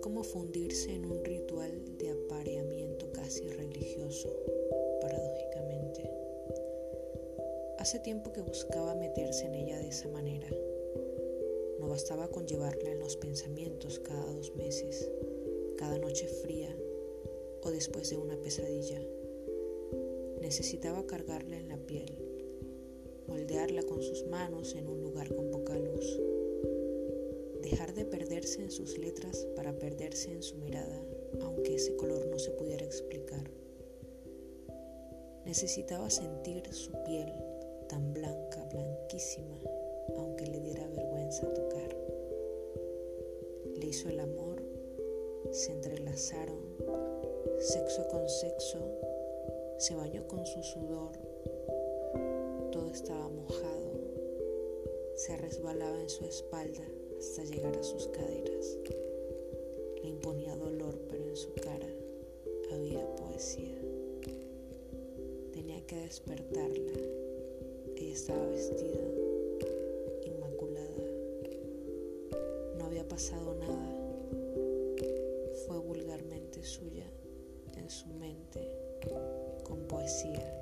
como fundirse en un ritual de apareamiento casi religioso, paradójicamente. Hace tiempo que buscaba meterse en ella de esa manera. No bastaba con llevarla en los pensamientos cada dos meses, cada noche fría o después de una pesadilla. Necesitaba cargarla en la piel, moldearla con sus manos en un lugar dejar de perderse en sus letras para perderse en su mirada, aunque ese color no se pudiera explicar. Necesitaba sentir su piel tan blanca, blanquísima, aunque le diera vergüenza tocar. Le hizo el amor, se entrelazaron, sexo con sexo, se bañó con su sudor, todo estaba mojado, se resbalaba en su espalda hasta llegar a sus caderas. Le imponía dolor, pero en su cara había poesía. Tenía que despertarla. Ella estaba vestida, inmaculada. No había pasado nada. Fue vulgarmente suya en su mente, con poesía,